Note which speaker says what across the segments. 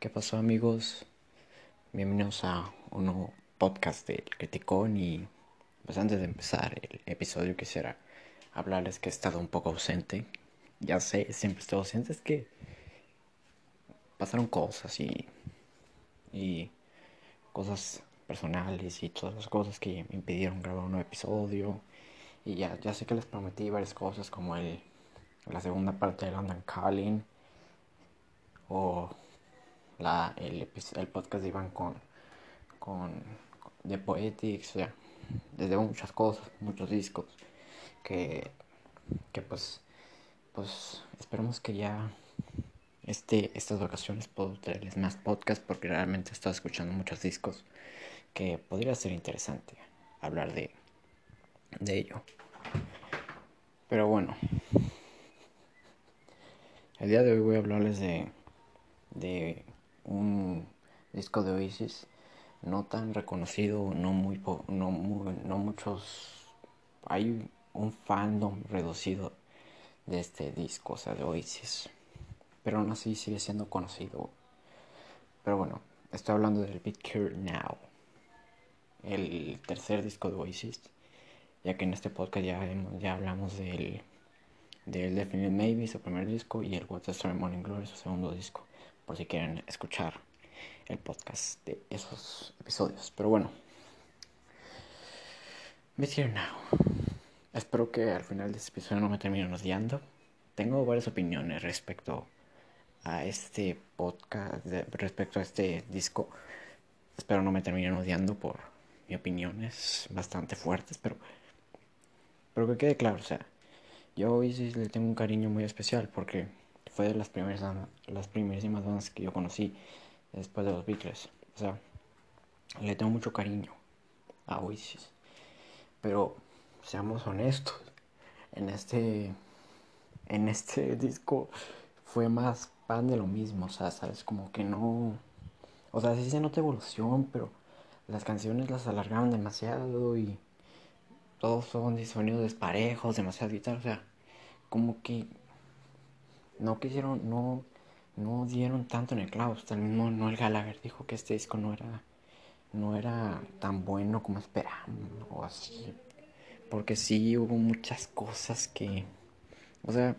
Speaker 1: ¿Qué pasó amigos? Bienvenidos a un nuevo podcast del Criticón y pues antes de empezar el episodio quisiera hablarles que he estado un poco ausente. Ya sé, siempre estoy ausente, es que pasaron cosas y, y cosas personales y todas las cosas que me impidieron grabar un nuevo episodio. Y ya, ya sé que les prometí varias cosas como el, la segunda parte de London Calling o la, el, el podcast de Iván con, con The Poetics, o sea, desde muchas cosas, muchos discos, que, que pues, pues esperemos que ya este, estas vacaciones puedo traerles más podcasts porque realmente he estado escuchando muchos discos que podría ser interesante hablar de, de ello. Pero bueno, el día de hoy voy a hablarles de, de un disco de Oasis no tan reconocido, no muy, no, no muchos, hay un fandom reducido de este disco, o sea, de Oasis, pero aún así sigue siendo conocido. Pero bueno, estoy hablando del Here Now, el tercer disco de Oasis, ya que en este podcast ya, ya hablamos del, del Definite Maybe, su primer disco, y el What's the Story Morning Glory, su segundo disco por si quieren escuchar el podcast de esos episodios. Pero bueno, me here now. Espero que al final de este episodio no me terminen odiando. Tengo varias opiniones respecto a este podcast, respecto a este disco. Espero no me terminen odiando por mis opiniones bastante fuertes, pero, pero que quede claro, o sea, yo hoy sí le tengo un cariño muy especial porque fue de las primeras las primerísimas bandas que yo conocí después de los Beatles. O sea, le tengo mucho cariño a Oasis. Pero seamos honestos, en este en este disco fue más pan de lo mismo, o sea, sabes como que no o sea, sí se nota evolución, pero las canciones las alargaron demasiado y todos son sonidos desparejos, demasiado guitarra, o sea, como que no quisieron, no, no dieron tanto en el clavo. Hasta el mismo Noel Gallagher dijo que este disco no era, no era tan bueno como esperaban o así. Porque sí hubo muchas cosas que, o sea,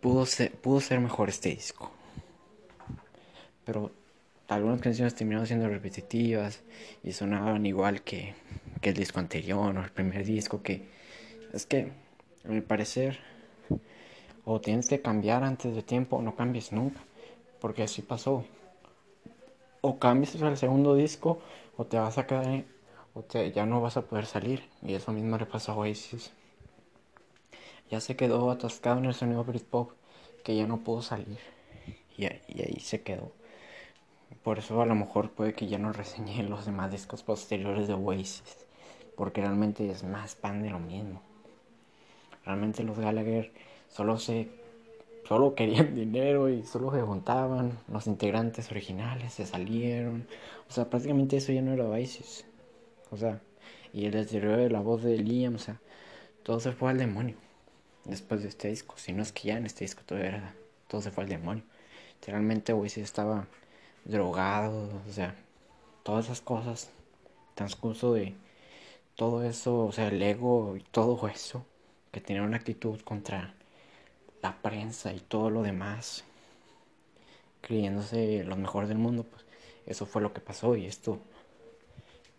Speaker 1: pudo ser, pudo ser mejor este disco. Pero algunas canciones terminaron siendo repetitivas y sonaban igual que, que el disco anterior o el primer disco que es que a mi parecer o tienes que cambiar antes de tiempo o no cambies nunca, porque así pasó. O cambias al segundo disco o te vas a quedar o te, ya no vas a poder salir y eso mismo le pasó a Oasis. Ya se quedó atascado en el sonido Britpop que ya no pudo salir y, y ahí se quedó. Por eso a lo mejor puede que ya no reseñé los demás discos posteriores de Oasis, porque realmente es más pan de lo mismo. Realmente los Gallagher solo se solo querían dinero y solo se juntaban los integrantes originales se salieron. O sea prácticamente eso ya no era Oasis o sea y el deterioro de la voz de Liam o sea todo se fue al demonio después de este disco. Si no es que ya en este disco todo era todo se fue al demonio. Literalmente Oasis estaba drogado o sea todas esas cosas transcurso de todo eso o sea el ego y todo eso que tenía una actitud contra la prensa y todo lo demás, creyéndose los mejores del mundo, pues eso fue lo que pasó y esto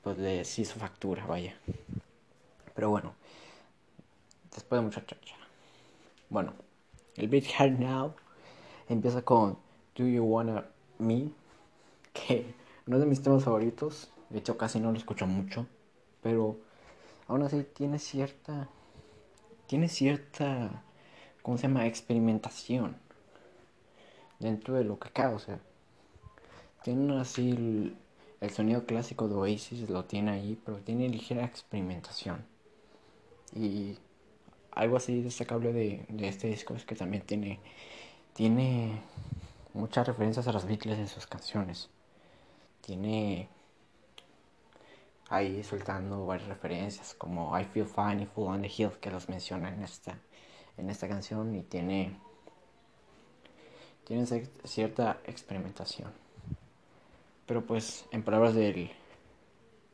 Speaker 1: pues les hizo factura, vaya. Pero bueno, después de mucha chacha. Bueno, el Hard Now empieza con Do You Wanna Me, que no es de mis temas favoritos, de hecho casi no lo escucho mucho, pero aún así tiene cierta tiene cierta ¿cómo se llama? Experimentación dentro de lo que cabe, o sea, tiene así el, sonido clásico de Oasis, lo tiene ahí, pero tiene ligera experimentación. Y algo así destacable de, de este disco es que también tiene, tiene muchas referencias a los Beatles en sus canciones. Tiene ahí soltando varias referencias como I Feel Fine y Full on the Hill que los menciona en esta en esta canción y tiene tienen cierta experimentación. Pero pues, en palabras del,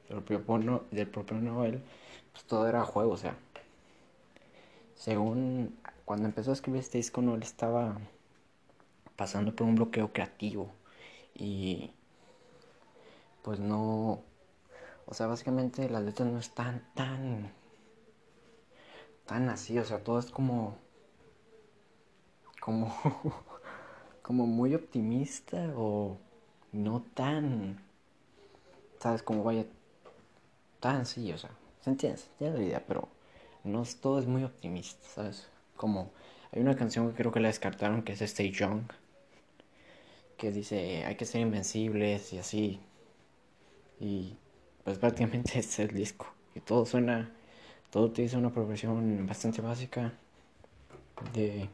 Speaker 1: del, propio, del propio Noel, pues todo era juego, o sea. Según cuando empezó a escribir este disco, Noel estaba pasando por un bloqueo creativo. Y pues no... O sea, básicamente las letras no están tan... Tan así, o sea, todo es como... Como... como muy optimista o no tan... ¿Sabes? Como vaya... Tan así, o sea, se entiende, se entiende la idea, pero no es, todo es muy optimista, ¿sabes? Como hay una canción que creo que la descartaron que es Stay Young, que dice hay que ser invencibles y así. Y pues prácticamente es el disco. Y todo suena, todo utiliza una progresión bastante básica de,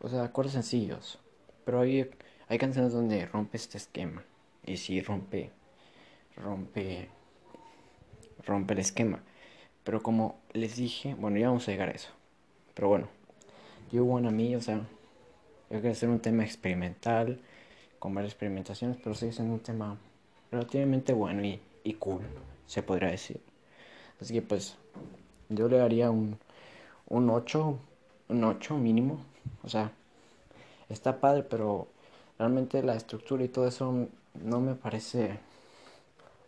Speaker 1: o sea, acordes sencillos. Pero hay, hay canciones donde rompe este esquema. Y sí rompe, rompe, rompe el esquema. Pero como les dije, bueno, ya vamos a llegar a eso. Pero bueno, You Wanna Me, o sea, yo quiero hacer un tema experimental con varias experimentaciones, pero sigue siendo un tema relativamente bueno y, y cool, se podría decir. Así que pues yo le daría un, un 8, un 8 mínimo. O sea, está padre, pero realmente la estructura y todo eso no me parece,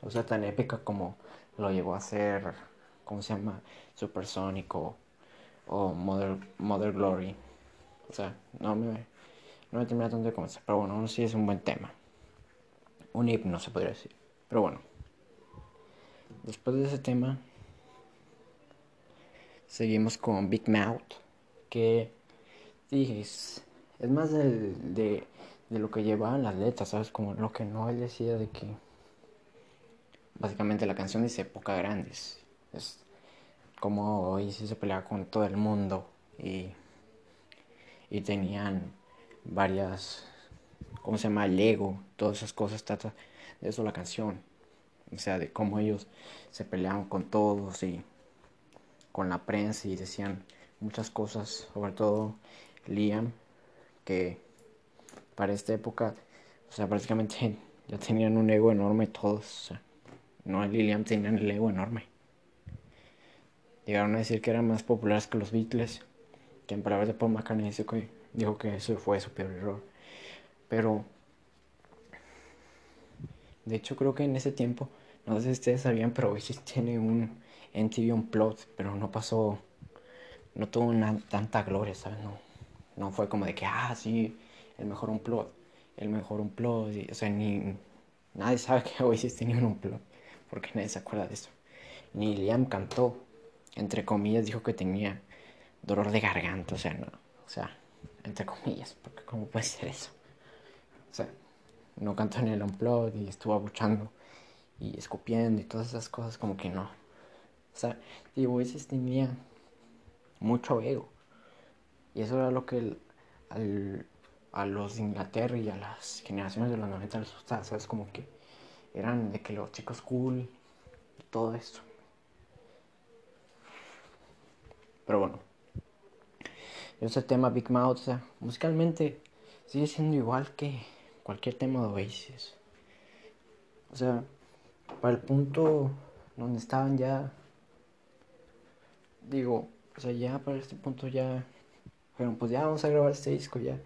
Speaker 1: o sea, tan épica como lo llegó a hacer, ¿cómo se llama? Supersónico o Mother, Mother Glory. O sea, no me, no me termina tanto de comenzar. Pero bueno, sí es un buen tema. Un himno se podría decir. Pero bueno. Después de ese tema. Seguimos con Big Mouth. Que dije, es, más de, de, lo que llevaban las letras, ¿sabes? Como lo que no decía de que. Básicamente la canción dice época grandes. Es como hoy sí se peleaba con todo el mundo. Y, y tenían varias, ¿cómo se llama? Lego, todas esas cosas, trata de eso la canción. O sea, de cómo ellos se peleaban con todos y con la prensa y decían muchas cosas, sobre todo Liam, que para esta época, o sea, prácticamente ya tenían un ego enorme todos. O sea, Noel y Liam tenían el ego enorme. Llegaron a decir que eran más populares que los Beatles, que en palabras de Paul McCartney dice que dijo que eso fue su peor error. Pero, de hecho creo que en ese tiempo, no sé si ustedes sabían, pero Oasis tiene un MTV un plot, pero no pasó, no tuvo tanta gloria, ¿sabes? No, no fue como de que, ah, sí, el mejor un plot, el mejor un plot, o sea, ni, nadie sabe que Oasis tenía un plot, porque nadie se acuerda de eso. Ni Liam cantó, entre comillas, dijo que tenía dolor de garganta, o sea, no, o sea, entre comillas, porque cómo puede ser eso. O sea, no cantó en el unplug y estuvo abuchando y escupiendo y todas esas cosas como que no. O sea, digo, ese tenía mucho ego. Y eso era lo que a los de Inglaterra y a las generaciones de los 90 les gustaba, ¿sabes? Como que eran de que los chicos cool y todo eso. Pero bueno, ese tema Big Mouth, o sea, musicalmente sigue siendo igual que cualquier tema de Oasis. O sea, para el punto donde estaban ya, digo, o sea, ya para este punto ya, pero pues ya vamos a grabar este disco, ya,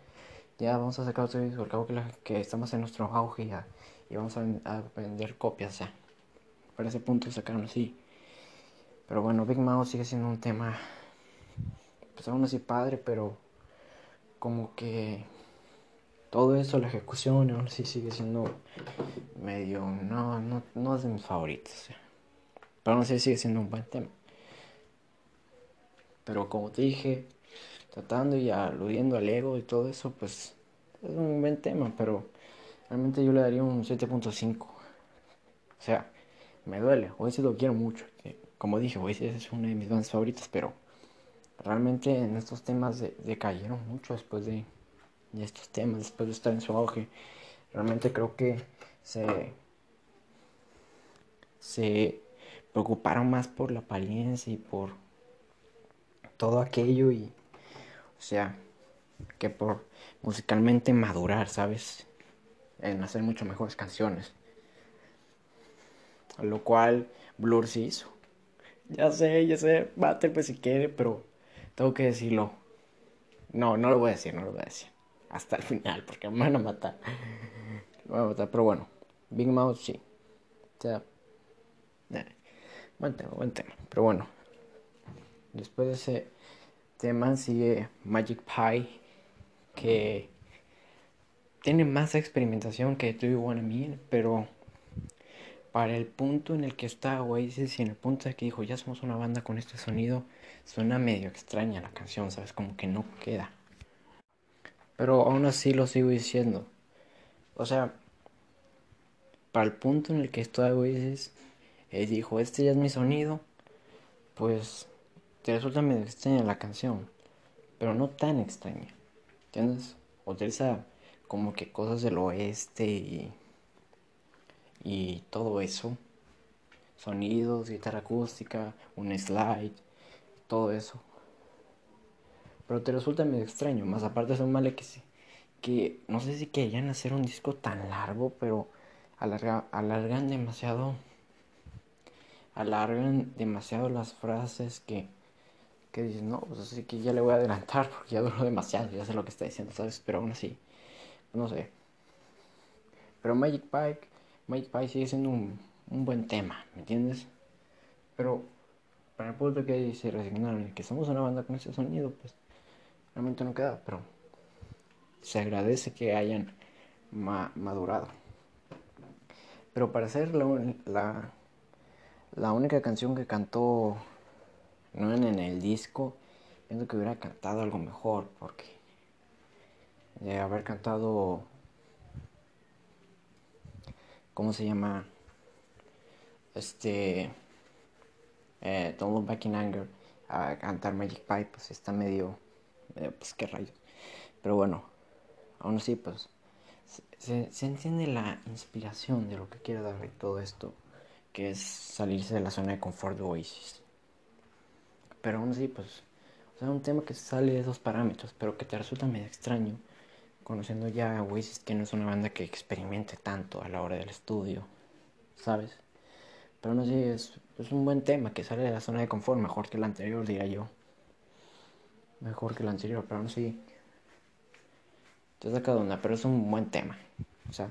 Speaker 1: ya vamos a sacar otro disco, al cabo que, estamos en nuestro auge ya, y vamos a, vender copias, sea, para ese punto sacaron así. Pero bueno, Big Mouth sigue siendo un tema pues aún así padre, pero como que todo eso, la ejecución, aún así sigue siendo medio, no, no, no es de mis favoritos. Pero aún así sigue siendo un buen tema. Pero como te dije, tratando y aludiendo al ego y todo eso, pues es un buen tema, pero realmente yo le daría un 7.5. O sea, me duele, sí lo quiero mucho. Como dije, sí es una de mis bandas favoritas, pero realmente en estos temas decayeron mucho después de, estos temas, después de estar en su auge. Realmente creo que se, se preocuparon más por la apariencia y por todo aquello y, o sea, que por musicalmente madurar, ¿sabes? En hacer mucho mejores canciones. Lo cual Blur sí hizo. Ya sé, ya sé, bate pues si quiere, pero tengo que decirlo. No, no lo voy a decir, no lo voy a decir. Hasta el final, porque me van a matar. Me van a matar, pero bueno. Big Mouth sí. O sea, buen tema. Pero bueno, después de ese tema sigue Magic Pie, que tiene más experimentación que Do You Wanna pero para el punto en el que está Oasis y en el punto de que dijo, ya somos una banda con este sonido, suena medio extraña la canción, ¿sabes? Como que no queda. Pero aún así lo sigo diciendo. O sea, para el punto en el que está Oasis, él dijo, este ya es mi sonido, pues te resulta medio extraña la canción, pero no tan extraña, ¿entiendes? Utiliza como que cosas del oeste y y todo eso. Sonidos, guitarra acústica, un slide, todo eso. Pero te resulta medio extraño, más aparte son males que, que no sé si querían hacer un disco tan largo, pero alargan demasiado alargan demasiado las frases que, que dicen, no, pues así que ya le voy a adelantar porque ya duró demasiado, ya sé lo que está diciendo, ¿sabes? Pero aún así, no sé. Pero Magic Pike Mike Pie sigue siendo un, buen tema, ¿me entiendes? Pero para el punto que se resignaron que somos una banda con ese sonido, pues realmente no queda, pero se agradece que hayan madurado. Pero para ser la, la, única canción que cantó no en, el disco, pienso que hubiera cantado algo mejor, porque de haber cantado ¿cómo se llama? Este, eh, Don't Look Back in Anger a cantar Magic Pipe, pues está medio, pues qué rayos. Pero bueno, aún así, pues se, se, entiende la inspiración de lo que quiere dar todo esto, que es salirse de la zona de confort de Oasis. Pero aún así, pues, o sea, un tema que sale de esos parámetros, pero que te resulta medio extraño conociendo ya a Oasis que no es una banda que experimente tanto a la hora del estudio, ¿sabes? Pero no sé, es, es un buen tema que sale de la zona de confort, mejor que el anterior, diría yo. Mejor que el anterior, pero no sé. Te saca de onda, pero es un buen tema. O sea,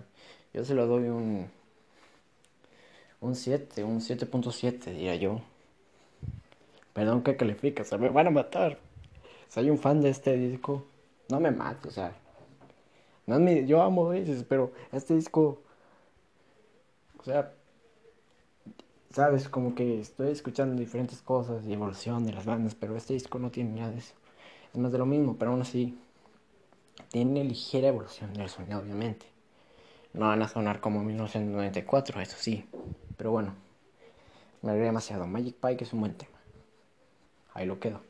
Speaker 1: yo se lo doy un. Un 7, un 7.7, diría yo. Perdón que califica, se me van a matar. Soy un fan de este disco. No me mato, o sea, no yo amo Oasis, pero este disco, o sea, sabes, como que estoy escuchando diferentes cosas y evolución de las bandas, pero este disco no tiene nada de eso. Es más de lo mismo, pero aún así, tiene ligera evolución del sonido, obviamente. No van a sonar como 1994, eso sí, pero bueno, me agrega demasiado. Magic Pike es un buen tema. Ahí lo quedo.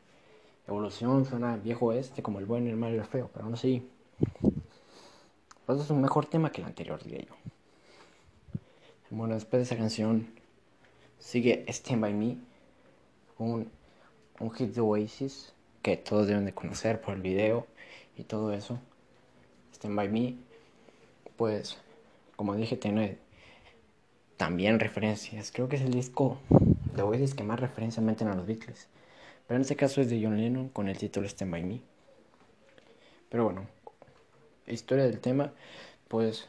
Speaker 1: Evolución suena viejo este, como el buen, el malo y el feo, pero aún así pues es un mejor tema que el anterior, diría yo. Bueno, después de esa canción sigue Stand By Me, un, un hit de Oasis que todos deben de conocer por el video y todo eso. Stand By Me, pues, como dije, tiene también referencias. Creo que es el disco de Oasis que más referencias meten a los Beatles. Pero en este caso es de John Lennon con el título Stand By Me. Pero bueno, historia del tema, pues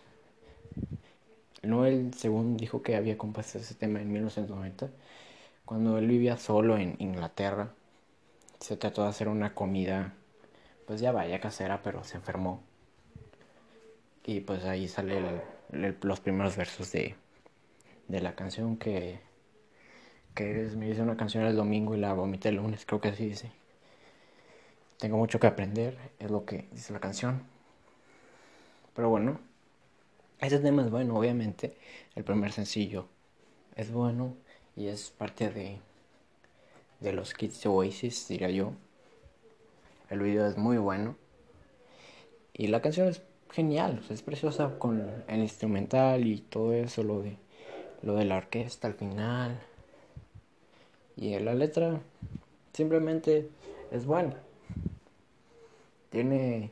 Speaker 1: Noel, según dijo que había compuesto ese tema en 1990, cuando él vivía solo en Inglaterra, se trató de hacer una comida, pues ya vaya casera, pero se enfermó. Y pues ahí sale los primeros versos de, de la canción que, que me dice una canción el domingo y la vomité el lunes, creo que así dice. Tengo mucho que aprender, es lo que dice la canción. Pero bueno, ese tema es bueno, obviamente. El primer sencillo es bueno y es parte de, de los kits de Oasis, diría yo. El video es muy bueno. Y la canción es genial, es preciosa con el instrumental y todo eso, lo de, lo de la orquesta al final. Y la letra simplemente es buena tiene,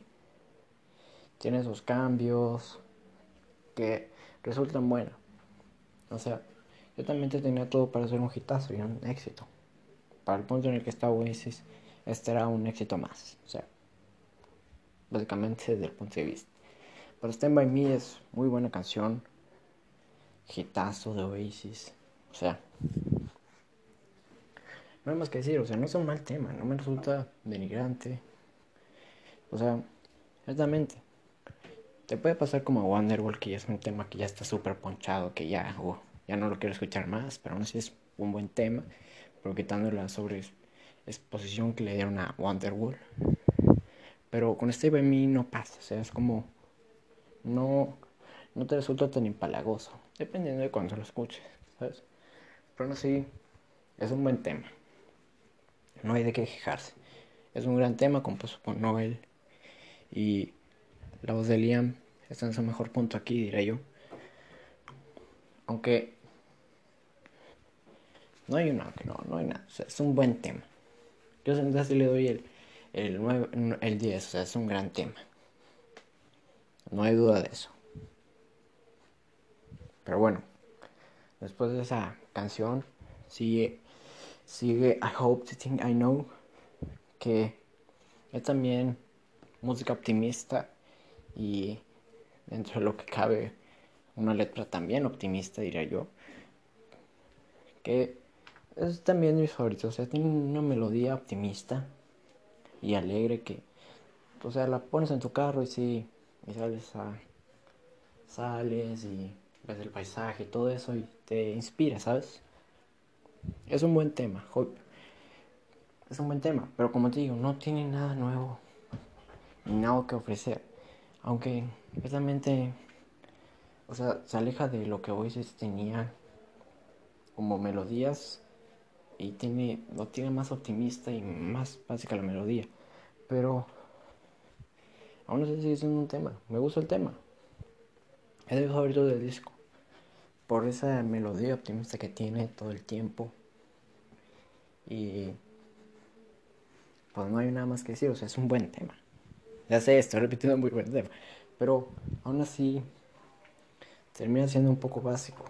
Speaker 1: tiene esos cambios que resultan buenos. O sea, yo también te tenía todo para hacer un hitazo y un éxito. Para el punto en el que está Oasis, este era un éxito más. O sea, básicamente desde el punto de vista. Pero Stand By Me es muy buena canción. Hitazo de Oasis. O sea, no hay más que decir. O sea, no es un mal tema. No me resulta denigrante. O sea, exactamente. Te puede pasar como a Wonderwall, que ya es un tema que ya está súper ponchado, que ya, uh, ya no lo quiero escuchar más, pero aún así es un buen tema, pero quitando la sobre exposición que le dieron a Wonderwall. Pero con este Me no pasa, o sea, es como. No, no te resulta tan impalagoso, dependiendo de cuándo lo escuches, ¿sabes? Pero aún así, es un buen tema. No hay de qué quejarse. Es un gran tema compuesto por Noel y la voz de Liam está en su mejor punto aquí, diré yo. Aunque no hay una, no, no hay nada. es un buen tema. Yo así le doy el, el, 9, el 10, o sea, es un gran tema. No hay duda de eso. Pero bueno, después de esa canción, sigue, sigue I Hope to Think I Know, que es también música optimista y dentro de lo que cabe una letra también optimista diría yo que es también mi favorito o sea tiene una melodía optimista y alegre que o sea la pones en tu carro y sí y sales a sales y ves el paisaje y todo eso y te inspira sabes es un buen tema es un buen tema pero como te digo no tiene nada nuevo ni nada que ofrecer. Aunque precisamente, o sea, se aleja de lo que Oasis tenía como melodías y tiene, lo tiene más optimista y más básica la melodía. Pero aún así sigue siendo un tema. Me gusta el tema. Es el favorito del disco. Por esa melodía optimista que tiene todo el tiempo. Y pues no hay nada más que decir. O sea, es un buen tema. Ya sé, estoy repitiendo muy buen tema. Pero aún así termina siendo un poco básico.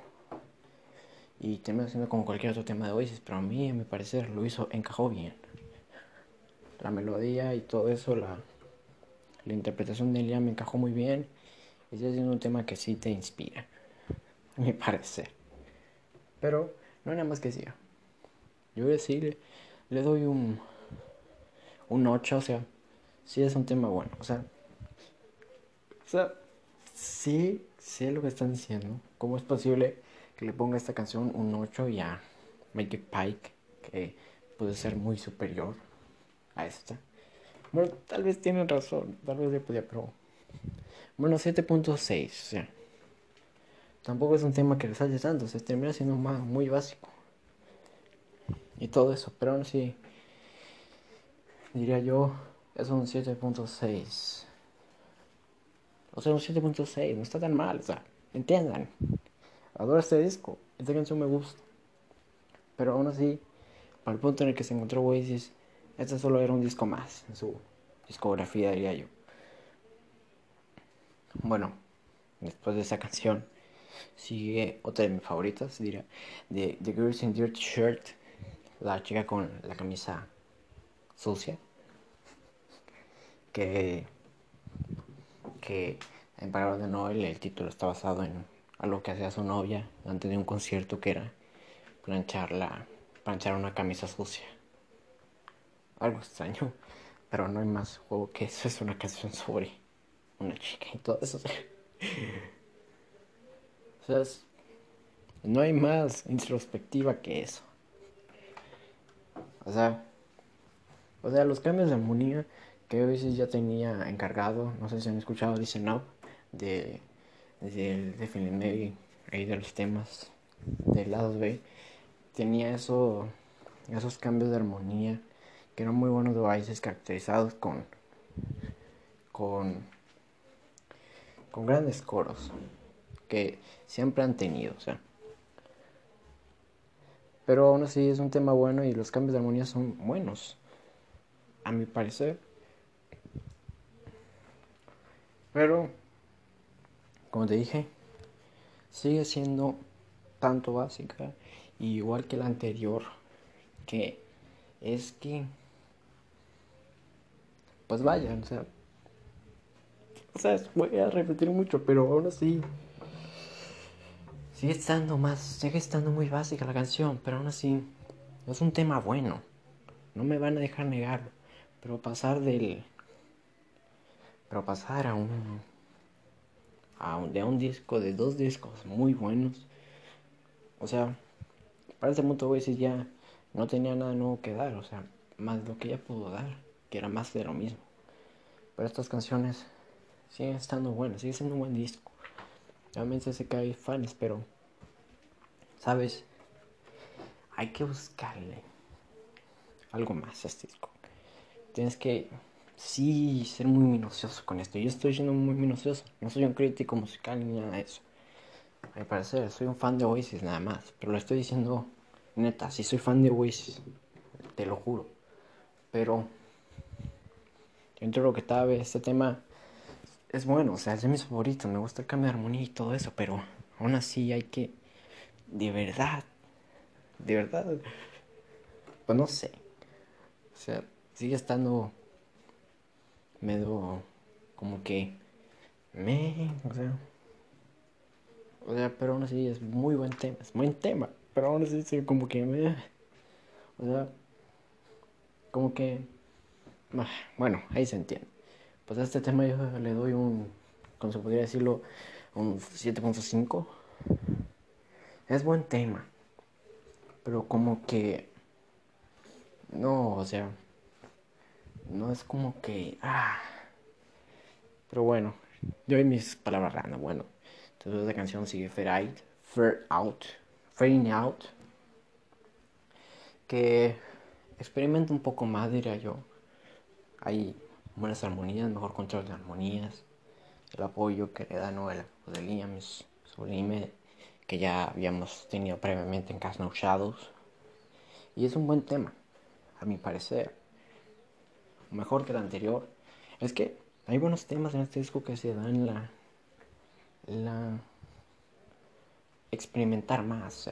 Speaker 1: Y termina siendo como cualquier otro tema de Oasis. Pero a mí, a mi parecer, lo hizo, encajó bien. La melodía y todo eso, la, la interpretación de Liam me encajó muy bien. Y sigue siendo un tema que sí te inspira. Mi parecer. Pero no nada más que decir. Yo voy a decirle, le doy un, un 8, o sea, sí es un tema bueno. O sea, o sea, sí sé lo que están diciendo. ¿Cómo es posible que le ponga esta canción un 8 y a Make Pike, que puede ser muy superior a esta? Bueno, tal vez tienen razón, tal vez le podía, pero. Bueno, 7.6, o sea. Tampoco es un tema que resalte tanto, se termina siendo más, muy básico. Y todo eso, pero aún así. Diría yo es un 7.6. O sea, un 7.6, no está tan mal, o sea, entiendan. Adoro este disco, esta canción me gusta. Pero aún así, para el punto en el que se encontró Oasis, este solo era un disco más en su discografía, diría yo. Bueno, después de esa canción, sigue otra de mis favoritas, diría, de The Girls in Dirt Shirt, la chica con la camisa sucia que, que en Palabras de Noel el título está basado en algo que hacía su novia antes de un concierto que era planchar, la, planchar una camisa sucia. Algo extraño, pero no hay más juego que eso. Es una canción sobre una chica y todo eso. O sea, no hay más introspectiva que eso. O sea, o sea, los cambios de armonía que a veces ya tenía encargado, no sé si han escuchado Listen Up, de, de, de ahí de los temas del lado B, tenía eso, esos cambios de armonía que eran muy buenos de Oasis caracterizados con, con, con grandes coros que siempre han tenido, o sea. Pero aún así es un tema bueno y los cambios de armonía son buenos, a mi parecer. Pero, como te dije, sigue siendo tanto básica, igual que la anterior, que es que, pues vaya, o sea, o sea, voy a repetir mucho, pero aún así, sigue estando más, sigue estando muy básica la canción, pero aún así, es un tema bueno, no me van a dejar negarlo, pero pasar del, pero pasar a un, a un, de un disco, de dos discos muy buenos, o sea, para ese punto a decir ya no tenía nada nuevo que dar, o sea, más lo que ya pudo dar, que era más de lo mismo. Pero estas canciones siguen estando buenas, sigue siendo un buen disco. Realmente sé que hay fans, pero, ¿sabes? Hay que buscarle algo más a este disco. Tienes que, sí, ser muy minucioso con esto. Yo estoy siendo muy minucioso. No soy un crítico musical ni nada de eso. A mi parecer, soy un fan de Oasis nada más. Pero lo estoy diciendo Neta, sí soy fan de Oasis, te lo juro. Pero dentro de lo que cabe, este tema es bueno, o sea, es de mis favoritos. Me gusta el cambio de armonía y todo eso, pero aún así hay que, de verdad, de verdad, pues no sé. O sea, sigue estando medio como que me, o sea, o sea, pero aún así es muy buen tema, es buen tema. Pero aún así, como que me. O sea, como que. Ah, bueno, ahí se entiende. Pues a este tema yo le doy un. Como se podría decirlo, un 7.5. Es buen tema. Pero como que. No, o sea. No es como que. Ah. Pero bueno, yo doy mis palabras random. Bueno, entonces la canción sigue Fair Out. Fair Out Fading Out, que experimenta un poco más, diría yo. Hay buenas armonías, mejor control de armonías, el apoyo que le da Noel de Liam sublime, que ya habíamos tenido previamente en Cast No Shadows. Y es un buen tema, a mi parecer. Mejor que el anterior. Es que hay buenos temas en este disco que se dan la. la experimentar más.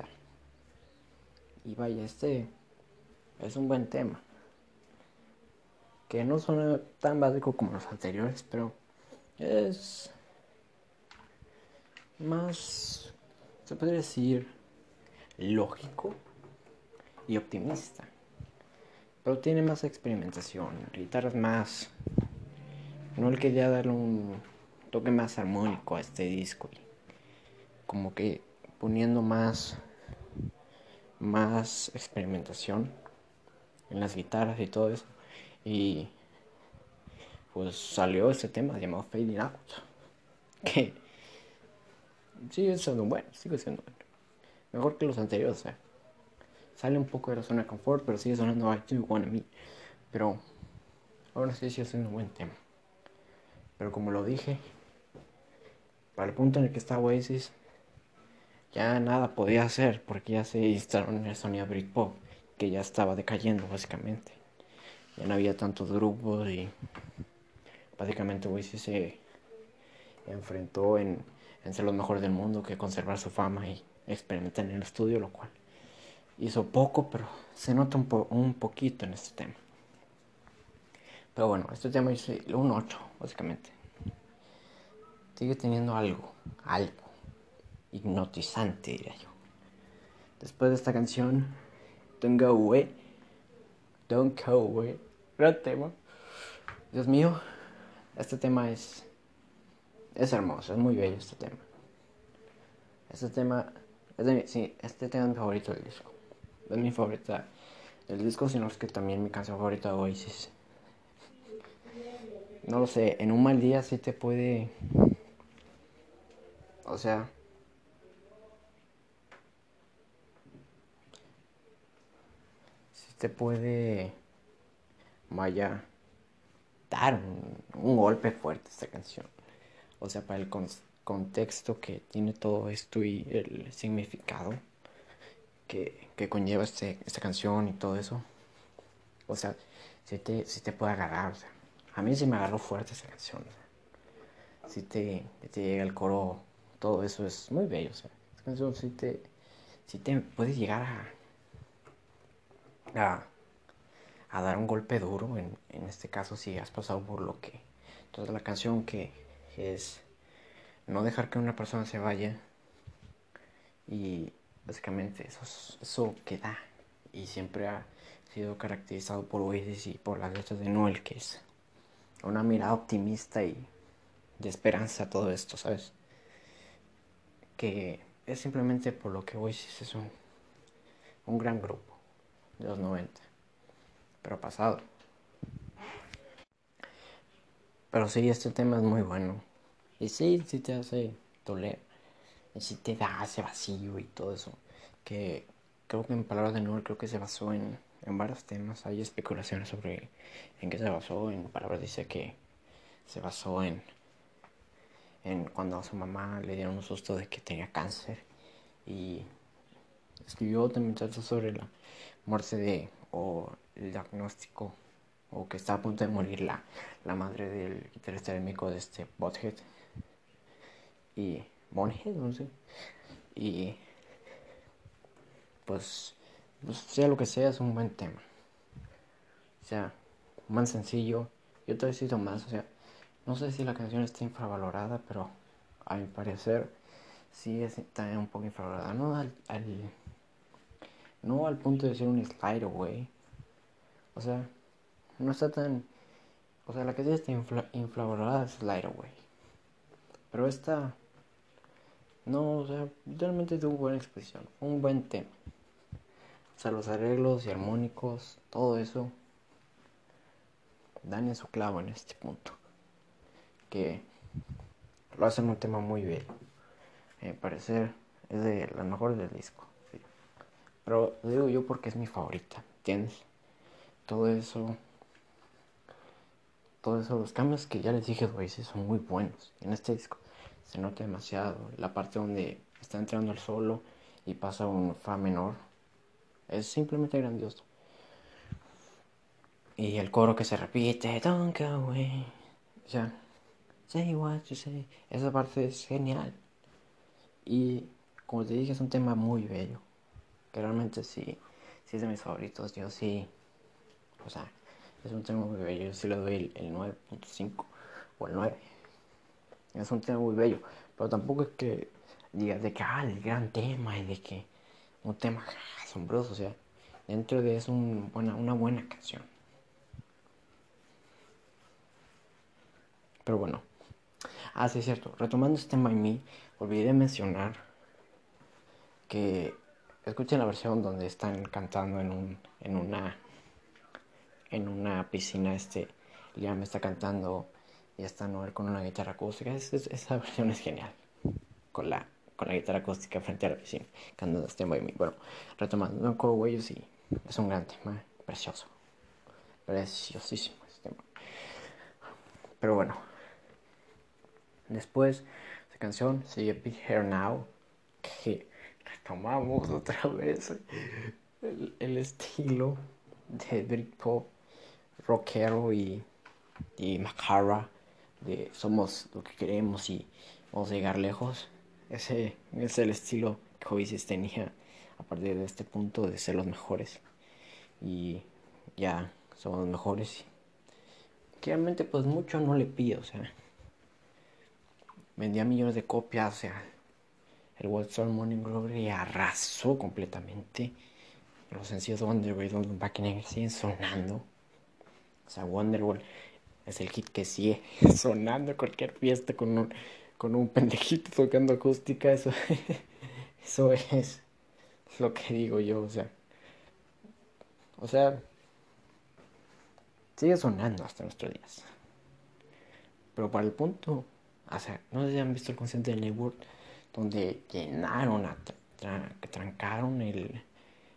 Speaker 1: Y vaya, este es un buen tema. Que no suena tan básico como los anteriores, pero es más, se podría decir, lógico y optimista. Pero tiene más experimentación, guitarras más... No le quería darle un toque más armónico a este disco. Como que poniendo más, más experimentación en las guitarras y todo eso. Y pues salió este tema llamado Fading Out. Que sigue siendo bueno, sigue siendo bueno. Mejor que los anteriores. Sale un poco de la zona de confort, pero sigue sonando I Do Wanna Me. Pero ahora sí sigue siendo un buen tema. Pero como lo dije, para el punto en el que está Oasis, ya nada podía hacer porque ya se instaló en el sonido Britpop, que ya estaba decayendo básicamente. Ya no había tantos grupos y básicamente Oasis se enfrentó en, ser los mejores del mundo que conservar su fama y experimentar en el estudio, lo cual hizo poco, pero se nota un, un poquito en este tema. Pero bueno, este tema hice un 8, básicamente. Sigue teniendo algo, algo hipnotizante, diría yo. Después de esta canción, Don't Go Away, Don't Go Away, gran tema. Dios mío, este tema es, es hermoso, es muy bello este tema. Este tema, es de sí, este tema es mi favorito del disco. Es mi favorita del disco, sino es que también mi canción favorita de Oasis. No lo sé, en un mal día sí te puede... O sea, te puede, vaya, dar un, golpe fuerte esta canción. O sea, para el contexto que tiene todo esto y el significado que, conlleva este, esta canción y todo eso. O sea, si te, si te puede agarrar. O sea, a mí sí me agarró fuerte esta canción. si te, te llega el coro, todo eso es muy bello. O sea, esta canción si te, si te puede llegar a, a, a, dar un golpe duro. En, en este caso, si has pasado por lo que. Entonces, la canción que es no dejar que una persona se vaya. Y básicamente eso, eso queda. Y siempre ha sido caracterizado por Oasis y por las letras de Noel, que es una mirada optimista y de esperanza todo esto, ¿sabes? Que es simplemente por lo que Oasis es un, un gran grupo de los 90, pero pasado. Pero sí, este tema es muy bueno. Y sí, sí te hace doler. Y sí te da ese vacío y todo eso. Que creo que en palabras de Noel creo que se basó en, en varios temas. Hay especulaciones sobre en qué se basó. En palabras dice que se basó en, en cuando a su mamá le dieron un susto de que tenía cáncer. Y escribió también sobre la muerte de o el diagnóstico o que está a punto de morir la, madre del guitarrista de este Bothead y Bonehead, no sé. Y pues, pues, sea lo que sea, es un buen tema. O sea, más sencillo. Yo te necesito más, o sea, no sé si la canción está infravalorada, pero a mi parecer sí está un poco infravalorada. No al, al no al punto de ser un slide away. O sea, no está tan. O sea, la que sí está infravalorada es Slide Away. Pero esta no, o sea, literalmente tuvo buena expresión. Un buen tema. O sea, los arreglos y armónicos, todo eso. Dan en su clavo en este punto. Que lo hacen un tema muy bello. A mi parecer es de las mejores del disco. Pero lo digo yo porque es mi favorita, ¿entiendes? Todo eso. Todo eso, los cambios que ya les dije, güey, son muy buenos en este disco se nota demasiado. La parte donde está entrando el solo y pasa un fa menor es simplemente grandioso. Y el coro que se repite, don't go away. O sea, say what you say. Esa parte es genial. Y como te dije, es un tema muy bello. Que realmente sí, sí es de mis favoritos. Yo sí, o sea, es un tema muy bello. Yo sí le doy el, el 9.5 o el 9. Es un tema muy bello. Pero tampoco es que digas de que, ah, el gran tema y de que un tema asombroso. O sea, dentro de eso un buena, una buena canción. Pero bueno. Ah, sí, es cierto. Retomando este tema en mí, olvidé mencionar que escuchen la versión donde están cantando en un en una en una piscina este me está cantando y está Noel con una guitarra acústica. esa versión es genial. Con la, con la guitarra acústica frente a la piscina, cantando este movimiento. Bueno, retomando, no Way sí, es un gran tema, precioso. Preciosísimo este tema. Pero bueno, después esa canción sigue Big Hair Now, que retomamos otra vez el, el estilo de Britpop rockero y, y de somos lo que queremos y vamos a llegar lejos. Ese es el estilo que Oasis tenía a partir de este punto de ser los mejores. Y ya somos los mejores. realmente pues mucho no le pido, o sea. Vendía millones de copias, o sea. El World Star Morning Glory arrasó completamente. Los sencillos Wonderworld Back in siguen sonando. O sea, Wonderworld es el hit que sigue sonando cualquier fiesta con un, con un pendejito tocando acústica. Eso, eso es lo que digo yo, o sea. O sea, sigue sonando hasta nuestros días. Pero para el punto, o sea, no sé si han visto el concierto de Neighbor, donde llenaron, trancaron el,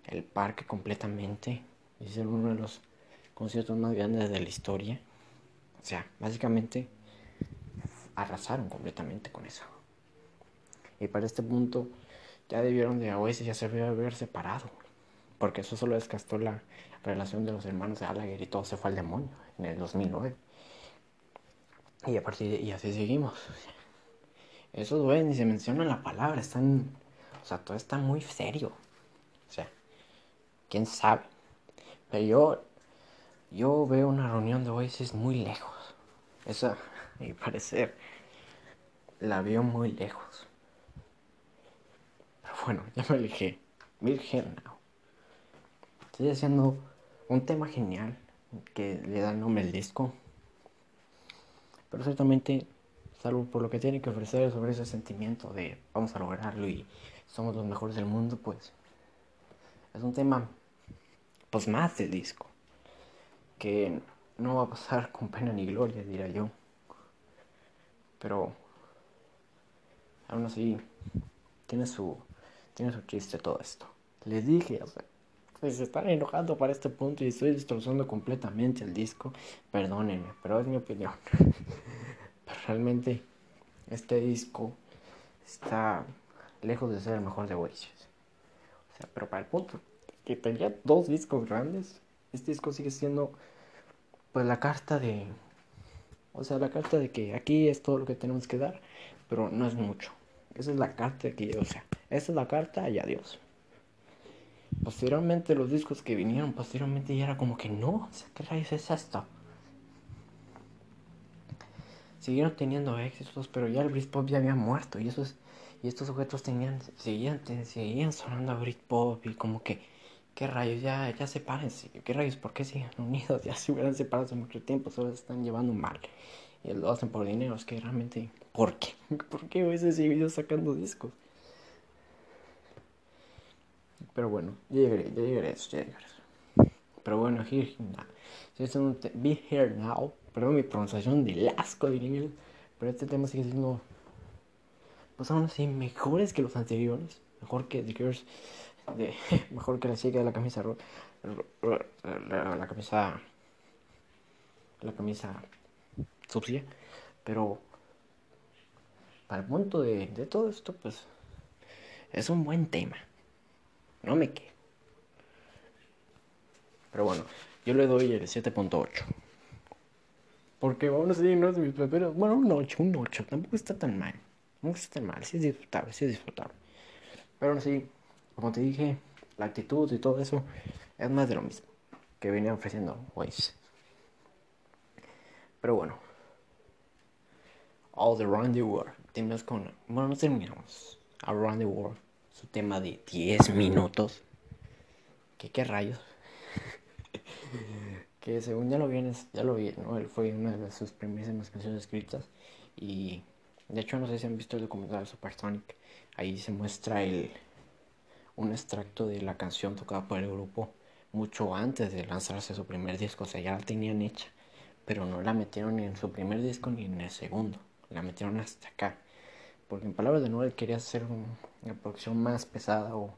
Speaker 1: el parque completamente. Es uno de los conciertos más grandes de la historia. O sea, básicamente arrasaron completamente con eso. Y para este punto ya debieron de veces ya se debe haber separado. Porque eso solo desgastó la relación de los hermanos de Gallagher y todo se fue al demonio en el 2009. Y a partir de, y así seguimos. Eso duele, ni se menciona la palabra, están, o sea, todo está muy serio. O sea, quién sabe. Pero yo, yo veo una reunión de Oasis muy lejos. Esa, a mi parecer, la veo muy lejos. Pero bueno, ya me alejé. Virgen now. Estoy haciendo un tema genial que le da el nombre al disco. Pero ciertamente, salvo por lo que tiene que ofrecer sobre ese sentimiento de vamos a lograrlo y somos los mejores del mundo, pues es un tema pues más del disco. Que no va a pasar con pena ni gloria, diría yo. Pero aún así tiene su tiene su chiste todo esto. Les dije, o sea, se están enojando para este punto y estoy destrozando completamente el disco. Perdónenme, pero es mi opinión. pero realmente este disco está lejos de ser el mejor de Oasis. Pero para el punto que tenía dos discos grandes, este disco sigue siendo pues la carta de o sea, la carta de que aquí es todo lo que tenemos que dar, pero no es mucho. Esa es la carta que, o sea, esa es la carta y adiós. Posteriormente los discos que vinieron posteriormente ya era como que no, ¿qué rayos es esto? Siguieron teniendo éxitos, pero ya el Britpop ya había muerto y esos y estos sujetos tenían seguían seguían sonando a Britpop y como que qué rayos ya ya sepárense, qué rayos por qué siguen unidos, ya se hubieran separado hace mucho tiempo, solo se están llevando mal y lo hacen por dinero, es que realmente ¿por qué? ¿Por qué hubiese seguido sacando discos? Pero bueno, ya llegaré, ya llegaré a eso, ya llegaré a eso. Pero bueno, here now. Si un Be Here Now, perdón mi pronunciación de asco de inglés, pero este tema sigue siendo, pues aún así, mejores que los anteriores. Mejor que The Girls, de, mejor que chica de la camisa, la, la camisa, la camisa sucia. Pero para el punto de, de todo esto, pues es un buen tema. No me quedo. Pero bueno, yo le doy el 7.8. Porque vamos a decir, no es mi pero Bueno, un 8, un 8. Tampoco está tan mal. No está tan mal. Sí es disfrutable, sí es disfrutable. Pero así, como te dije, la actitud y todo eso es más de lo mismo que venía ofreciendo Waze. Pero bueno. All Around the World. Terminamos con. Bueno, no terminamos. Around the World su tema de 10 minutos. ¿Qué, qué rayos? que según ya lo vienes, ya lo vi, ¿no? Fue una de sus primeras canciones escritas y de hecho no sé si han visto el documental de Supersonic, ahí se muestra el un extracto de la canción tocada por el grupo mucho antes de lanzarse su primer disco, o sea, ya la tenían hecha, pero no la metieron ni en su primer disco ni en el segundo, la metieron hasta acá. Porque en palabras de Noel quería hacer una producción más pesada o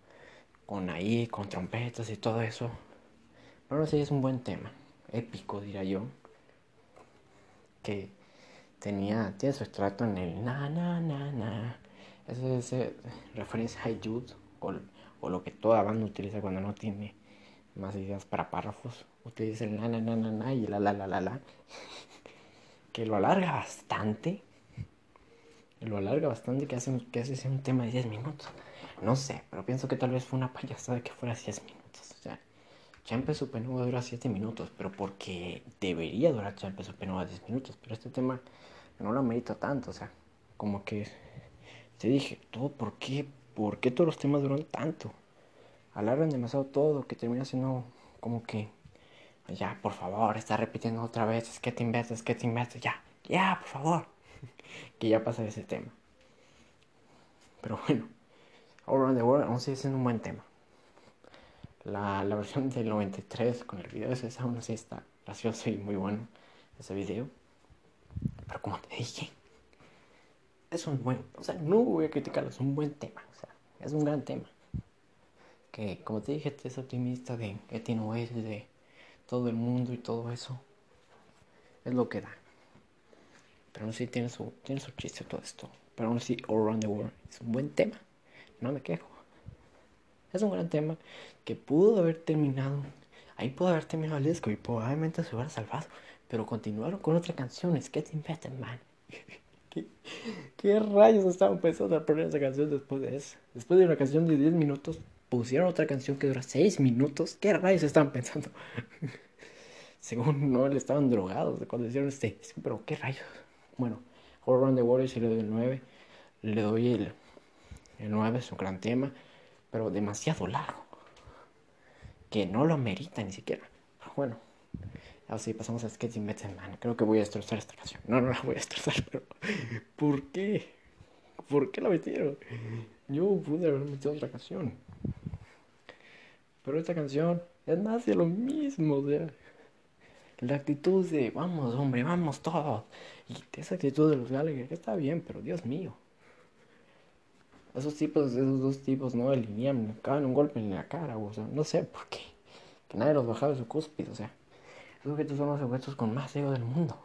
Speaker 1: con ahí, con trompetas y todo eso. Pero sí es un buen tema, épico diría yo. Que tenía, tiene su extracto en el na na na na. Ese es referencia a Jude o, lo que toda banda utiliza cuando no tiene más ideas para párrafos. Utiliza el na na na na, na y la la la la la. que lo alarga bastante lo alarga bastante que hace, que hace un tema de 10 minutos. No sé, pero pienso que tal vez fue una payasada que fuera 10 minutos. O sea, Champe Supernova dura 7 minutos, pero porque debería durar Champe Supernova 10 minutos. Pero este tema no lo amerita tanto, o sea, como que te dije, todo, ¿por qué? ¿Por qué todos los temas duran tanto? Alargan demasiado todo, que termina siendo como que, ya, por favor, está repitiendo otra vez, es que te inventas, es que te inventas, ya, ya, por favor que ya pasa ese tema. Pero bueno, All Around the World aún sigue siendo un buen tema. La, la versión del 93 con el video ese aún así está gracioso y muy bueno ese video. Pero como te dije, es un buen, o sea, no voy a criticarlo, es un buen tema, o sea, es un gran tema. Que como te dije, es optimista de que tiene de todo el mundo y todo eso. Es lo que da. Pero aún así tiene su, tiene su chiste todo esto. Pero aún así, All Around the World es un buen tema. No me quejo. Es un gran tema que pudo haber terminado. Ahí pudo haber terminado el disco y probablemente se hubiera salvado. Pero continuaron con otra canción, It's Getting Better Man. ¿Qué, ¿Qué, rayos estaban pensando al poner esa canción después de eso? Después de una canción de 10 minutos, pusieron otra canción que dura 6 minutos. ¿Qué rayos estaban pensando? Según no, le estaban drogados cuando hicieron este. Pero qué rayos. Bueno, All Around the World si le doy el 9. Le doy el, el 9, es un gran tema, pero demasiado largo. Que no lo amerita ni siquiera. Bueno, así pasamos a Sketching Better Man. Creo que voy a destrozar esta canción. No, no la voy a destrozar, pero. ¿Por qué? ¿Por qué la metieron? Yo pude haber metido otra canción. Pero esta canción es más de lo mismo, o sea. La actitud de vamos, hombre, vamos todos. Y esa actitud de los Gallagher está bien, pero Dios mío. Esos tipos, esos dos tipos no alinean, caen un golpe en la cara, o sea, no sé por qué. Que nadie los bajaba de su cúspide, o sea. Esos objetos son los objetos con más ego del mundo.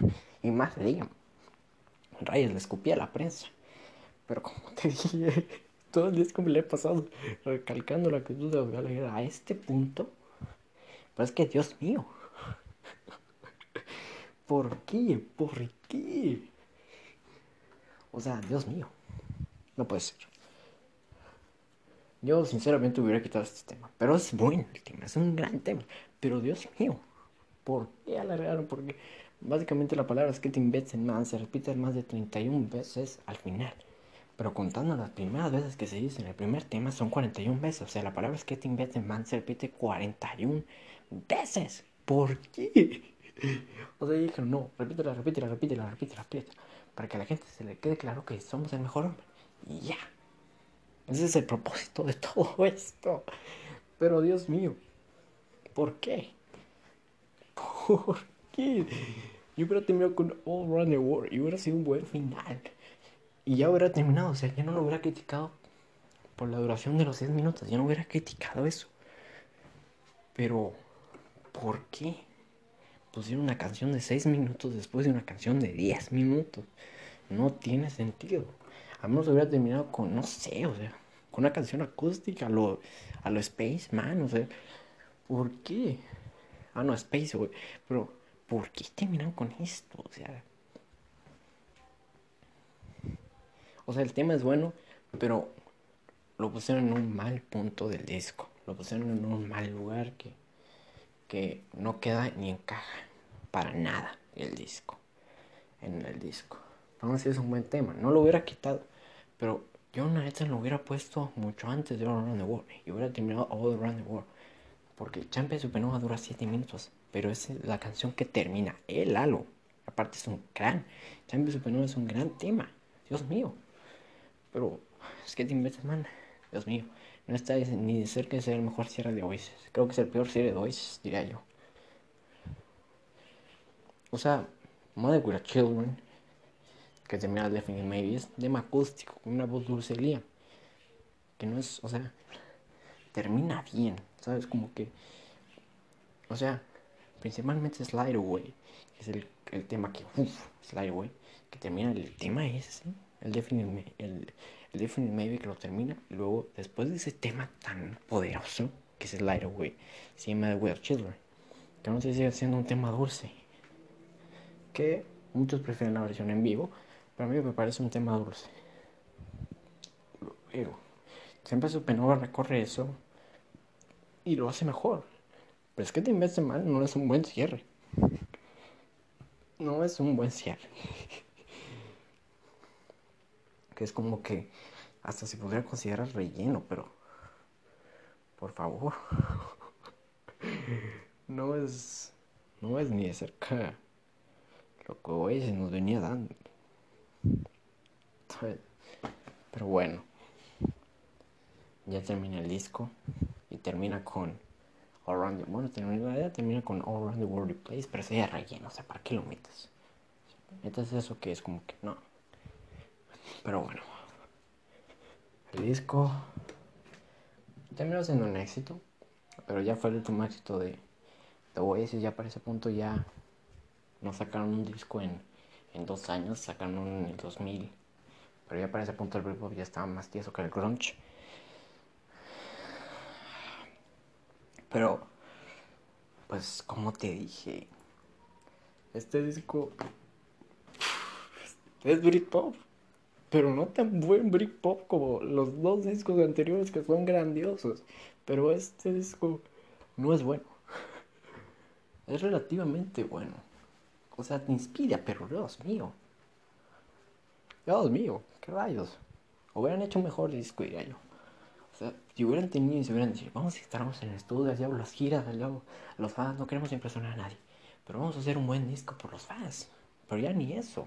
Speaker 1: y más se digan. Rayos, le escupía a la prensa. Pero como te dije, todo el día es como le he pasado recalcando la actitud de los Gallagher a este punto. Pero es que Dios mío. ¿Por qué? ¿Por qué? O sea, Dios mío. No puede ser. Yo sinceramente hubiera quitado este tema. Pero es bueno el tema, es un gran tema. Pero Dios mío, ¿por qué alargaron? Porque básicamente la palabra Skating en Man se repite más de 31 veces al final. Pero contando las primeras veces que se dice en el primer tema son 41 veces. O sea, la palabra Skating en Man se repite 41 veces. ¿Por qué? O sea, dijeron, no, repítela, repítela, repítela, repítela, repítela. Para que a la gente se le quede claro que somos el mejor hombre. Y ya. Ese es el propósito de todo esto. Pero Dios mío, ¿por qué? ¿Por qué? Yo hubiera terminado con All Run the World y hubiera sido un buen final. Y ya hubiera terminado, o sea, ya no lo hubiera criticado por la duración de los 10 minutos, ya no hubiera criticado eso. Pero, ¿por qué? pusieron una canción de 6 minutos después de una canción de 10 minutos. No tiene sentido. A menos hubiera terminado con, no sé, o sea, con una canción acústica a lo, a lo Space Man, o sea, ¿por qué? Ah, no, Space, güey. Pero, ¿por qué terminaron con esto? O sea, o sea, el tema es bueno, pero lo pusieron en un mal punto del disco. Lo pusieron en un mal lugar que que no queda ni encaja para nada el disco. En el disco. Aún así es un buen tema. No lo hubiera quitado. Pero una vez lo hubiera puesto mucho antes de All Around the World. Y hubiera terminado All Around the World. Porque Champion Supernova dura 7 minutos. Pero es la canción que termina. El halo. Aparte es un gran. Champion Supernova es un gran tema. Dios mío. Pero es que te man. Dios mío. No está ni de cerca de ser el mejor cierre de Oasis. Creo que es el peor cierre de Oasis, diría yo. O sea, Mother with a Children, que termina Definitely Maybe, es tema acústico, con una voz dulce Liam. Que no es, o sea, termina bien, ¿sabes? Como que, o sea, principalmente Slide Away, es el, el tema que, uff, Slide Away, que termina el tema ese, el Definitely, el, el Definite Maybe que lo termina. Y luego, después de ese tema tan poderoso, que es el Light Away, se llama The Way Children. Que no se sigue siendo un tema dulce. Que muchos prefieren la versión en vivo, pero a mí me parece un tema dulce. Luego, siempre Supernova recorre eso y lo hace mejor. Pero es que te investe mal, no es un buen cierre. No es un buen cierre que es como que hasta se podría considerar relleno, pero por favor, no es, no es ni de cerca lo que hoy se nos venía dando. Pero bueno, ya termina el disco y termina con All Around the World. Termina, termina con All Around the World Replace, pero sería relleno, o sea, ¿para qué lo metes? Metes eso que es como que no. Pero bueno, el disco terminó siendo un éxito, pero ya fue el último éxito de, de Oasis. Ya para ese punto ya no sacaron un disco en, en dos años, sacaron uno en el 2000. Pero ya para ese punto el Britpop ya estaba más tieso que el grunge. Pero, pues como te dije, Este disco es Britpop, pero no tan buen Britpop como los dos discos anteriores que son grandiosos. Pero este disco no es bueno. Es relativamente bueno. O sea, te inspira, pero Dios mío. Dios mío, qué rayos. Hubieran hecho un mejor disco, diría yo. O sea, si hubieran tenido y se hubieran dicho, vamos a estarnos en el estudio, hacíamos las giras, los fans, no queremos impresionar a nadie. Pero vamos a hacer un buen disco por los fans. Pero ya ni eso.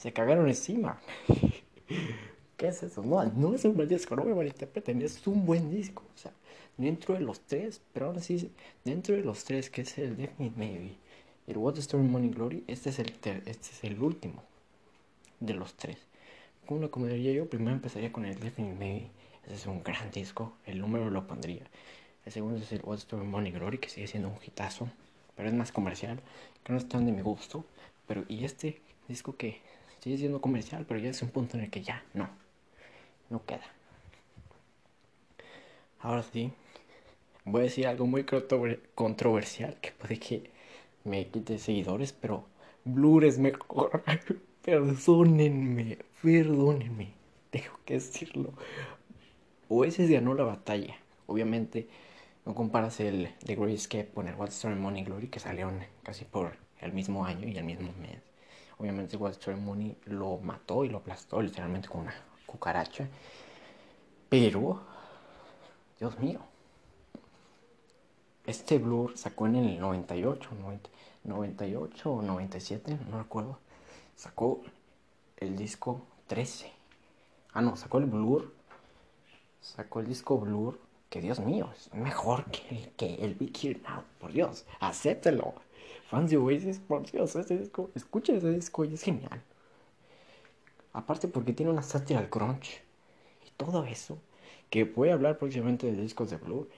Speaker 1: Se cagaron encima. ¿Qué es eso? No, no es un buen disco, no me malinterpreten, es un buen disco. O sea, dentro de los tres, pero ahora sí, dentro de los tres, que es el Definite Maybe, el What Story Money Glory, este es el, este es el último de los tres. Como lo comería yo, primero empezaría con el Definite Maybe. Ese es un gran disco, el número lo pondría. El segundo es el What Story Money Glory, que sigue siendo un hitazo, pero es más comercial, que no es tan de mi gusto. Pero, y este disco que sigue siendo comercial, pero ya es un punto en el que ya no no queda. Ahora sí, voy a decir algo muy controversial que puede que me quite seguidores, pero Blur es mejor. perdónenme, perdónenme, tengo que decirlo. Oasis ganó la batalla. Obviamente, no comparas el The Great Escape con el What's Story Money Glory que salieron casi por el mismo año y el mismo mes. Obviamente, What's Story Money lo mató y lo aplastó literalmente con una cucaracha. Pero, Dios mío, este Blur sacó en el 98, 98 o 97, no recuerdo. Sacó el disco 13. Ah, no, sacó el Blur. Sacó el disco Blur. Que Dios mío, es mejor que el, que el Big Here Now. Por Dios, acéptelo. Fans de Oasis, por Dios, ese disco, escucha ese disco y es genial. Aparte porque tiene una sátira al crunch. Y todo eso. Que voy a hablar próximamente de discos de Blur.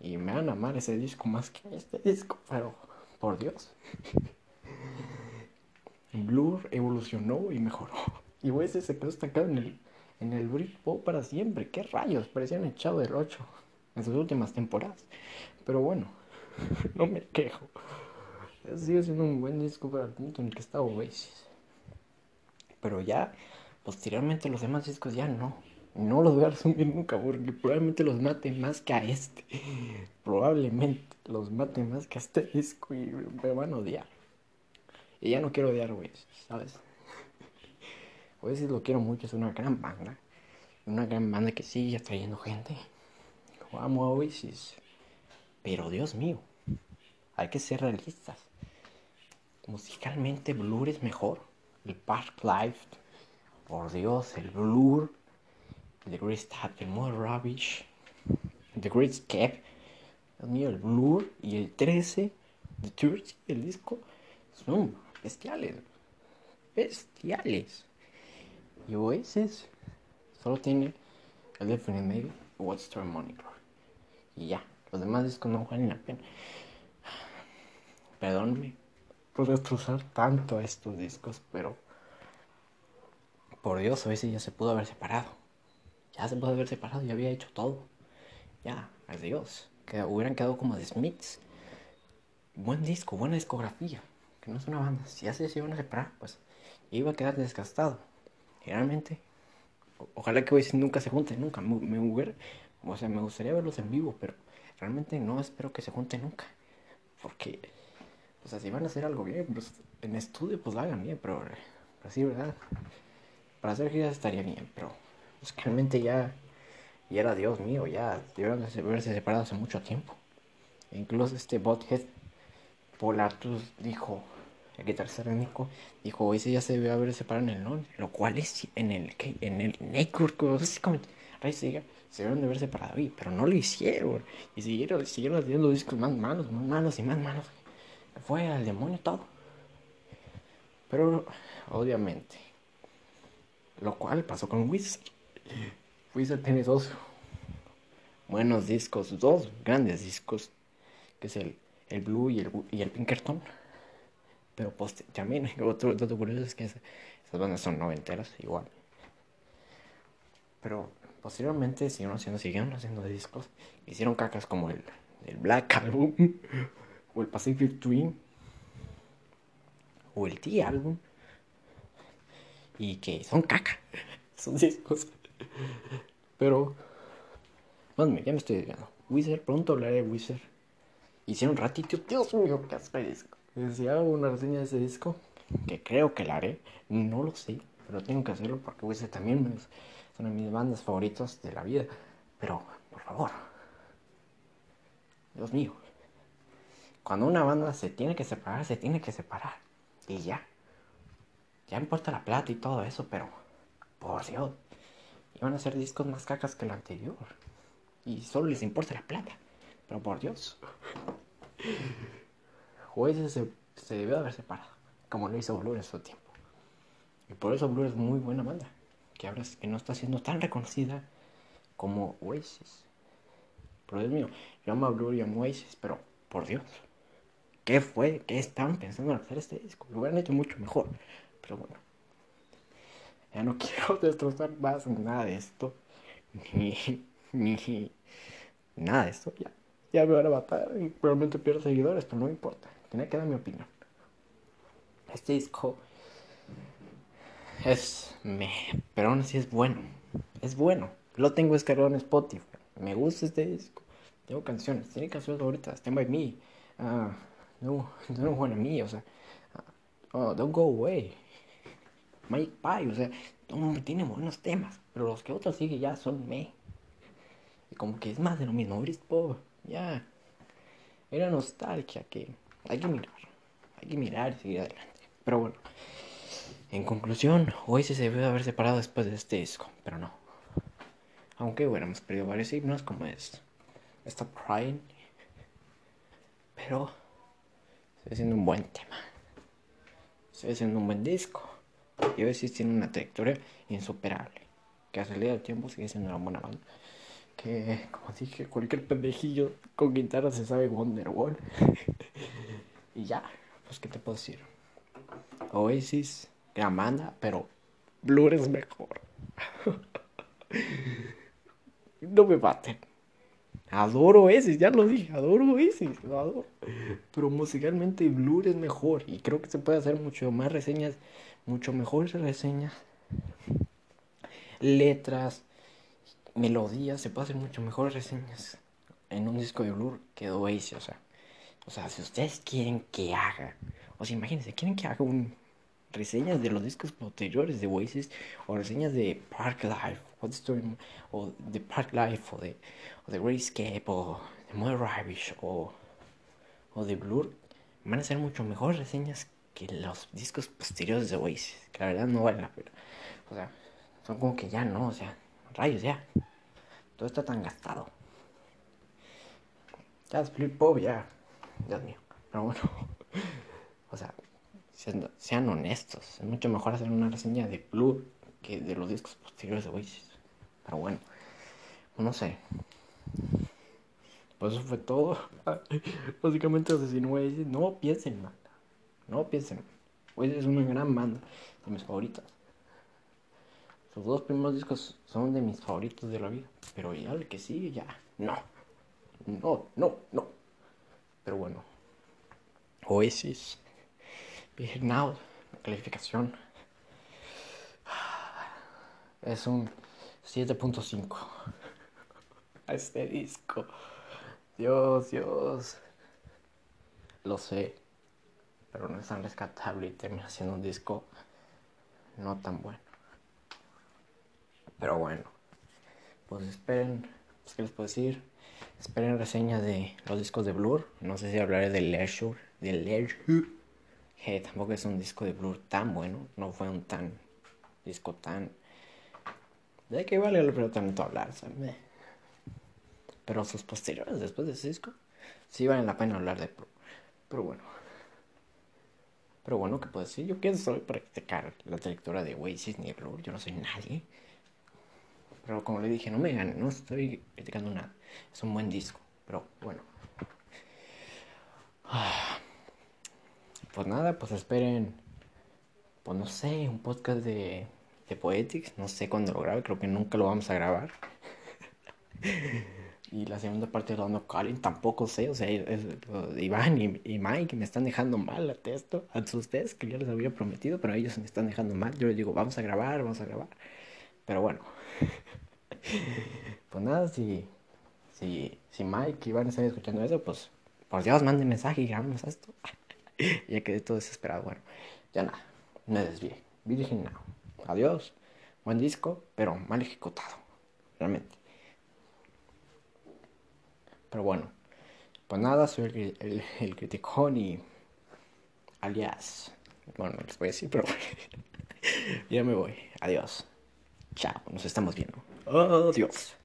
Speaker 1: Y me van a amar ese disco más que este disco. Pero, por Dios. Blur evolucionó y mejoró. Y ese se quedó estancado en el, en el Britpop para siempre. ¿Qué rayos? Parecían echado del 8 en sus últimas temporadas. Pero bueno, no me quejo. Sigue siendo un buen disco para el punto en el que está Oasis. Pero ya Posteriormente los demás discos ya no. No los voy a resumir nunca porque probablemente los mate más que a este. Probablemente los mate más que a este disco y me van a odiar. Y ya no quiero odiar Oasis, ¿sabes? Oasis lo quiero mucho, es una gran banda. Una gran banda que sigue atrayendo gente. amo a Oasis. Pero Dios mío, hay que ser realistas. Musicalmente Blur es mejor. El Park Life por Dios, el Blur, The Great Step, el More Rubbish, The Great Escape, Dios el Blur y el 13, The Church, el disco, son bestiales, bestiales. Y Oasis solo tiene el Definite Maybe What's Story Money Y ya, los demás discos no valen la pena. Perdónme por tanto estos discos, pero por Dios, a veces ya se pudo haber separado. Ya se pudo haber separado, ya había hecho todo. Ya, adiós. Que hubieran quedado como The Smiths. Buen disco, buena discografía. Que no es una banda. Si ya se iban a separar, pues iba a quedar desgastado. realmente, ojalá que hoy nunca se junten, nunca. Me, me, o sea, me gustaría verlos en vivo, pero realmente no espero que se junten nunca. Porque, o sea, si van a hacer algo bien, pues en estudio, pues lo hagan bien, pero, pero así, ¿verdad? para hacer giras estaría bien, pero pues, realmente ya, ya era Dios mío, ya debieron haberse separado hace mucho tiempo. E incluso este Bothead Polatus dijo, el guitarrista Nico, dijo, ese ya se debe haber separado en el non, lo cual es en el en el básicamente, se debieron de haber separado ahí, pero no lo hicieron. Y siguieron, siguieron haciendo discos más malos, más malos y más malos. Fue al demonio todo. Pero obviamente lo cual pasó con Wizard. Wizard tiene dos buenos discos, dos grandes discos, que es el, el Blue y el, y el Pinkerton. Pero poste, también otro dato curioso es que esas bandas son noventeras igual. Pero posteriormente siguieron haciendo, siguieron haciendo discos. Hicieron cacas como el, el Black Album o el Pacific Dream. o el T álbum y que son caca. son discos. Pero, bueno, ya me estoy desviando. Wizard, pronto hablaré de Wizard. Hicieron un ratito, Dios mío, qué hace disco. Si una reseña de ese disco, que creo que la haré, no lo sé, pero tengo que hacerlo porque Wizard también es una de mis bandas favoritas de la vida. Pero, por favor, Dios mío, cuando una banda se tiene que separar, se tiene que separar. Y ya. Ya importa la plata y todo eso, pero por Dios, iban a hacer discos más cacas que el anterior. Y solo les importa la plata. Pero por Dios. Jueces se, se debió de haber separado. Como lo hizo Blur en su tiempo. Y por eso Blur es muy buena banda. Que ahora es que no está siendo tan reconocida como Oasis. Pero Dios mío, yo amo a Blur y amo a Oasis, pero por Dios. ¿Qué fue? ¿Qué estaban pensando en hacer este disco? Lo hubieran hecho mucho mejor. Pero bueno. Ya no quiero destrozar más nada de esto. Ni, ni nada de esto. Ya, ya me van a matar y probablemente pierdo seguidores, pero no importa. Tenía que dar mi opinión. Este disco es me, pero aún así es bueno. Es bueno. Lo tengo descargado en Spotify. Me gusta este disco. Tengo canciones. Tiene canciones favoritas. Stand by me. Uh, no, no wanna me. O sea, uh, oh, don't go away. Mike Pie, o sea, tiene buenos temas, pero los que otros sigue ya son me. Y como que es más de lo mismo, Britpop, ya. Era nostalgia que hay que mirar, hay que mirar y seguir adelante. Pero bueno, en conclusión, hoy se debe haber separado después de este disco, pero no. Aunque hubiéramos perdido varios himnos como es Stop Crying, pero sigue siendo un buen tema, sigue siendo un buen disco. Y Oasis tiene una trayectoria insuperable. Que a salida del tiempo sigue siendo una buena banda. Que, como dije, cualquier pendejillo con guitarra se sabe Wonderwall. y ya, pues, ¿qué te puedo decir? Oasis, gran pero Blur es mejor. no me baten. Adoro Oasis, ya lo dije, adoro Oasis, lo adoro. Pero musicalmente Blur es mejor y creo que se puede hacer mucho más reseñas mucho mejores reseñas, letras, melodías, se puede hacer mucho mejores reseñas en un disco de Blur que Oasis, o sea, o sea, si ustedes quieren que haga, o sea, imagínense, quieren que haga un reseñas de los discos posteriores de Oasis o reseñas de Park Life, o de Park Life o de, o de Grayscape o de Mother Ravish o, o de Blur, van a ser mucho mejores reseñas que los discos posteriores de Oasis, que la verdad no valen la pena. O sea, son como que ya no, o sea, rayos ya. Todo está tan gastado. Ya, Split Pop, ya. Dios mío. Pero bueno, o sea, sean, honestos. Es mucho mejor hacer una reseña de Blue que de los discos posteriores de Oasis. Pero bueno, no sé. Pues eso fue todo. Básicamente asesinó Oasis. No piensen mal. No piensen. Pues es una gran banda de mis favoritas. Sus dos primeros discos son de mis favoritos de la vida. Pero ya el que sigue ya. No. No, no, no. Pero bueno. Oasis. Big Now. Calificación. Es un 7.5. A este disco. Dios, Dios. Lo sé pero no es tan rescatable y termina siendo un disco no tan bueno. Pero bueno, pues esperen, pues, ¿qué les puedo decir? Esperen reseñas de los discos de Blur. No sé si hablaré de Leisure, de Leisure, que tampoco es un disco de Blur tan bueno, no fue un tan disco tan de que vale el pena tanto hablar, ¿sabes? Pero sus posteriores después de ese disco sí valen la pena hablar de Blur. Pero bueno. Pero bueno, ¿qué puedo decir? Yo quién soy para criticar la trayectoria de Oasis ni Blur. Yo no soy nadie. Pero como le dije, no me ganen, no estoy criticando nada. Es un buen disco. Pero bueno. Pues nada, pues esperen. Pues no sé, un podcast de, de Poetics. No sé cuándo lo grabe, creo que nunca lo vamos a grabar. Y la segunda parte de London Calling tampoco sé. O sea, Iván y, Mike me están dejando mal a esto, a ustedes, que ya les había prometido, pero ellos me están dejando mal. Yo les digo, vamos a grabar, vamos a grabar. Pero bueno. pues nada, si, si, si Mike y Iván están escuchando eso, pues por Dios, manden mensaje y grabamos esto. ya quedé todo desesperado. Bueno, ya nada, me desvié. Virgin Now. Adiós. Buen disco, pero mal ejecutado. Realmente. Pero bueno, pues nada, soy el, el, el criticón y alias. Bueno, no les voy a decir, pero ya me voy. Adiós. Chao, nos estamos viendo. Adiós.